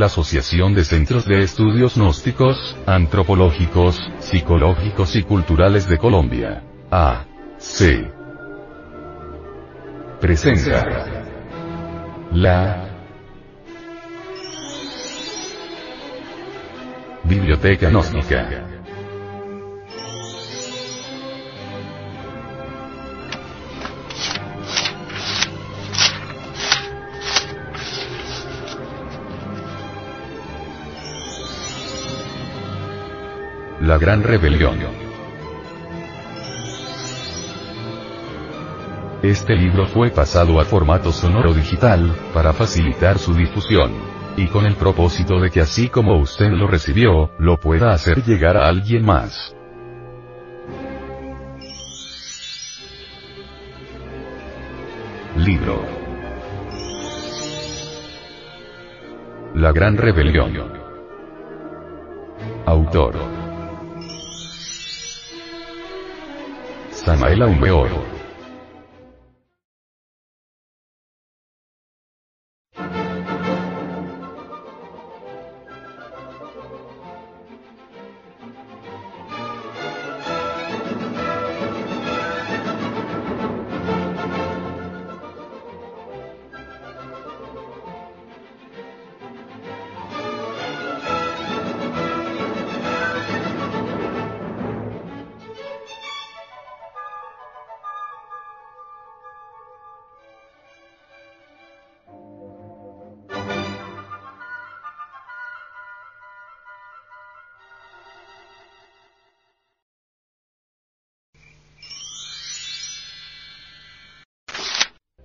la Asociación de Centros de Estudios Gnósticos, Antropológicos, Psicológicos y Culturales de Colombia. A. C. Presenta. La. Biblioteca Gnóstica. La Gran Rebelión. Este libro fue pasado a formato sonoro digital, para facilitar su difusión. Y con el propósito de que así como usted lo recibió, lo pueda hacer llegar a alguien más. Libro. La Gran Rebelión. Autor. Samael Aumeor.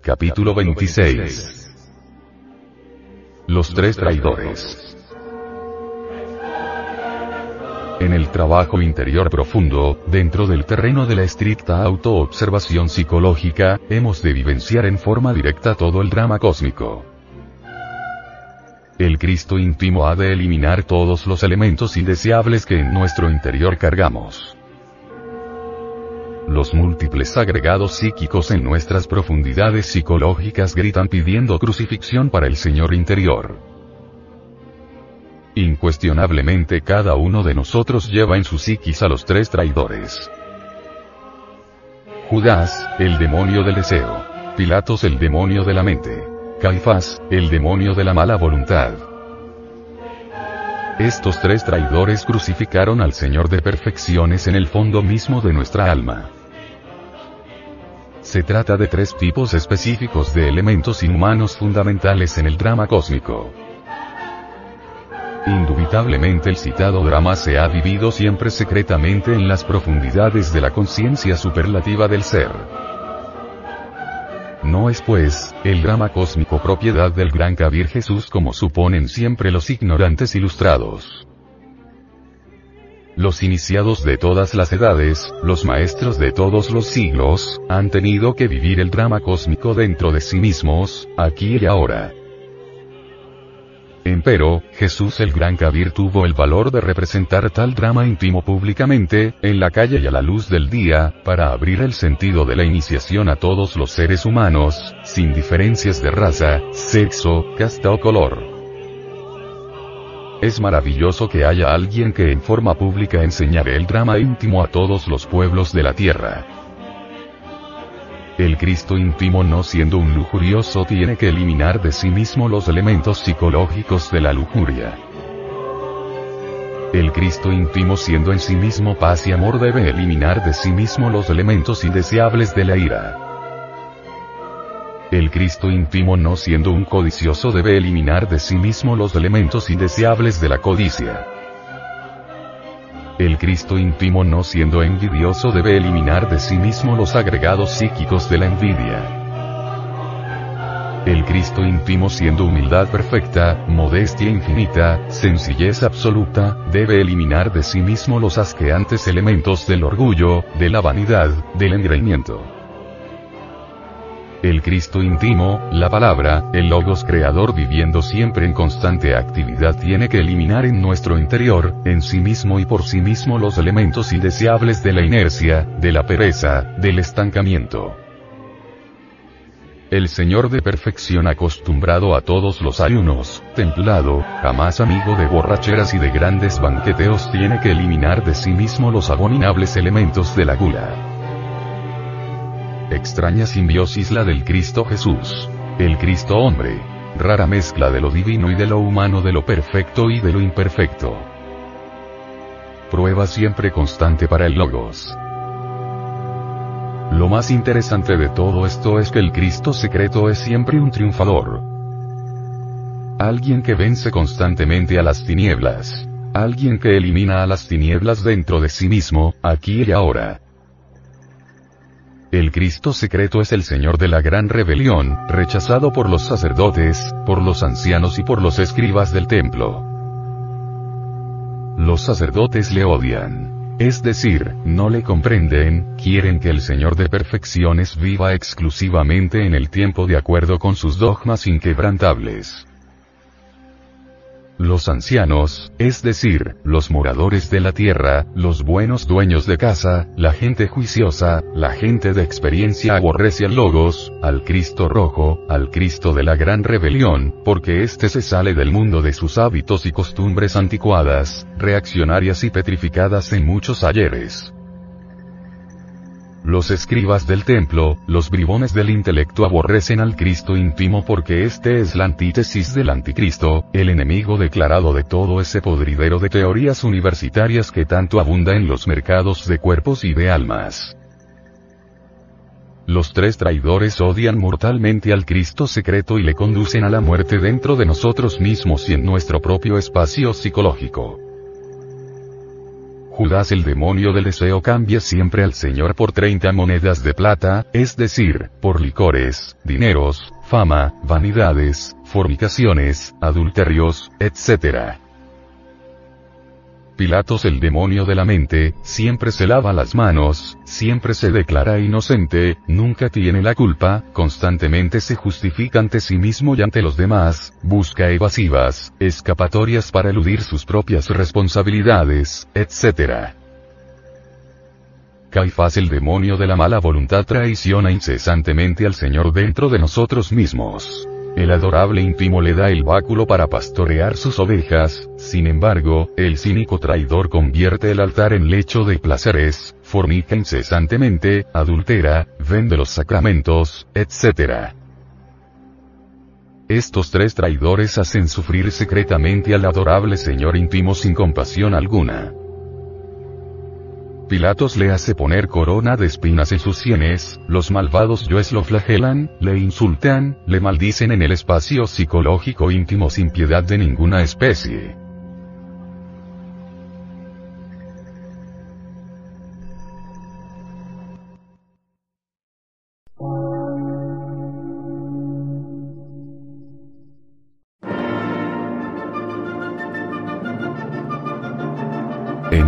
Capítulo 26. Los tres traidores. En el trabajo interior profundo, dentro del terreno de la estricta autoobservación psicológica, hemos de vivenciar en forma directa todo el drama cósmico. El Cristo íntimo ha de eliminar todos los elementos indeseables que en nuestro interior cargamos. Los múltiples agregados psíquicos en nuestras profundidades psicológicas gritan pidiendo crucifixión para el Señor interior. Incuestionablemente cada uno de nosotros lleva en su psiquis a los tres traidores. Judas, el demonio del deseo. Pilatos, el demonio de la mente. Caifás, el demonio de la mala voluntad. Estos tres traidores crucificaron al Señor de perfecciones en el fondo mismo de nuestra alma. Se trata de tres tipos específicos de elementos inhumanos fundamentales en el drama cósmico. Indubitablemente el citado drama se ha vivido siempre secretamente en las profundidades de la conciencia superlativa del ser. No es pues, el drama cósmico propiedad del gran Kabir Jesús como suponen siempre los ignorantes ilustrados. Los iniciados de todas las edades, los maestros de todos los siglos, han tenido que vivir el drama cósmico dentro de sí mismos, aquí y ahora. Empero, Jesús el Gran Kabir tuvo el valor de representar tal drama íntimo públicamente, en la calle y a la luz del día, para abrir el sentido de la iniciación a todos los seres humanos, sin diferencias de raza, sexo, casta o color. Es maravilloso que haya alguien que en forma pública enseñare el drama íntimo a todos los pueblos de la tierra. El Cristo íntimo no siendo un lujurioso tiene que eliminar de sí mismo los elementos psicológicos de la lujuria. El Cristo íntimo siendo en sí mismo paz y amor debe eliminar de sí mismo los elementos indeseables de la ira. El Cristo íntimo no siendo un codicioso debe eliminar de sí mismo los elementos indeseables de la codicia. El Cristo íntimo no siendo envidioso debe eliminar de sí mismo los agregados psíquicos de la envidia. El Cristo íntimo siendo humildad perfecta, modestia infinita, sencillez absoluta, debe eliminar de sí mismo los asqueantes elementos del orgullo, de la vanidad, del engreimiento. El Cristo íntimo, la palabra, el Logos creador viviendo siempre en constante actividad tiene que eliminar en nuestro interior, en sí mismo y por sí mismo los elementos indeseables de la inercia, de la pereza, del estancamiento. el Señor de perfección acostumbrado a todos los ayunos, templado, jamás amigo de borracheras y de grandes banqueteos tiene que eliminar de sí mismo los abominables elementos de la gula. Extraña simbiosis la del Cristo Jesús. El Cristo hombre. Rara mezcla de lo divino y de lo humano, de lo perfecto y de lo imperfecto. Prueba siempre constante para el Logos. Lo más interesante de todo esto es que el Cristo secreto es siempre un triunfador. Alguien que vence constantemente a las tinieblas. Alguien que elimina a las tinieblas dentro de sí mismo, aquí y ahora. El Cristo secreto es el Señor de la gran rebelión, rechazado por los sacerdotes, por los ancianos y por los escribas del templo. Los sacerdotes le odian. Es decir, no le comprenden, quieren que el Señor de perfecciones viva exclusivamente en el tiempo de acuerdo con sus dogmas inquebrantables. Los ancianos, es decir, los moradores de la tierra, los buenos dueños de casa, la gente juiciosa, la gente de experiencia aborrece al Logos, al Cristo rojo, al Cristo de la gran rebelión, porque éste se sale del mundo de sus hábitos y costumbres anticuadas, reaccionarias y petrificadas en muchos ayeres. Los escribas del templo, los bribones del intelecto aborrecen al Cristo íntimo porque este es la antítesis del anticristo, el enemigo declarado de todo ese podridero de teorías universitarias que tanto abunda en los mercados de cuerpos y de almas. Los tres traidores odian mortalmente al Cristo secreto y le conducen a la muerte dentro de nosotros mismos y en nuestro propio espacio psicológico. Judas el demonio del deseo cambia siempre al Señor por 30 monedas de plata, es decir, por licores, dineros, fama, vanidades, fornicaciones, adulterios, etc. Pilatos el demonio de la mente, siempre se lava las manos, siempre se declara inocente, nunca tiene la culpa, constantemente se justifica ante sí mismo y ante los demás, busca evasivas, escapatorias para eludir sus propias responsabilidades, etc. Caifás el demonio de la mala voluntad traiciona incesantemente al Señor dentro de nosotros mismos. El adorable íntimo le da el báculo para pastorear sus ovejas, sin embargo, el cínico traidor convierte el altar en lecho de placeres, fornica incesantemente, adultera, vende los sacramentos, etc. Estos tres traidores hacen sufrir secretamente al adorable Señor íntimo sin compasión alguna. Pilatos le hace poner corona de espinas en sus sienes, los malvados yoes lo flagelan, le insultan, le maldicen en el espacio psicológico íntimo sin piedad de ninguna especie.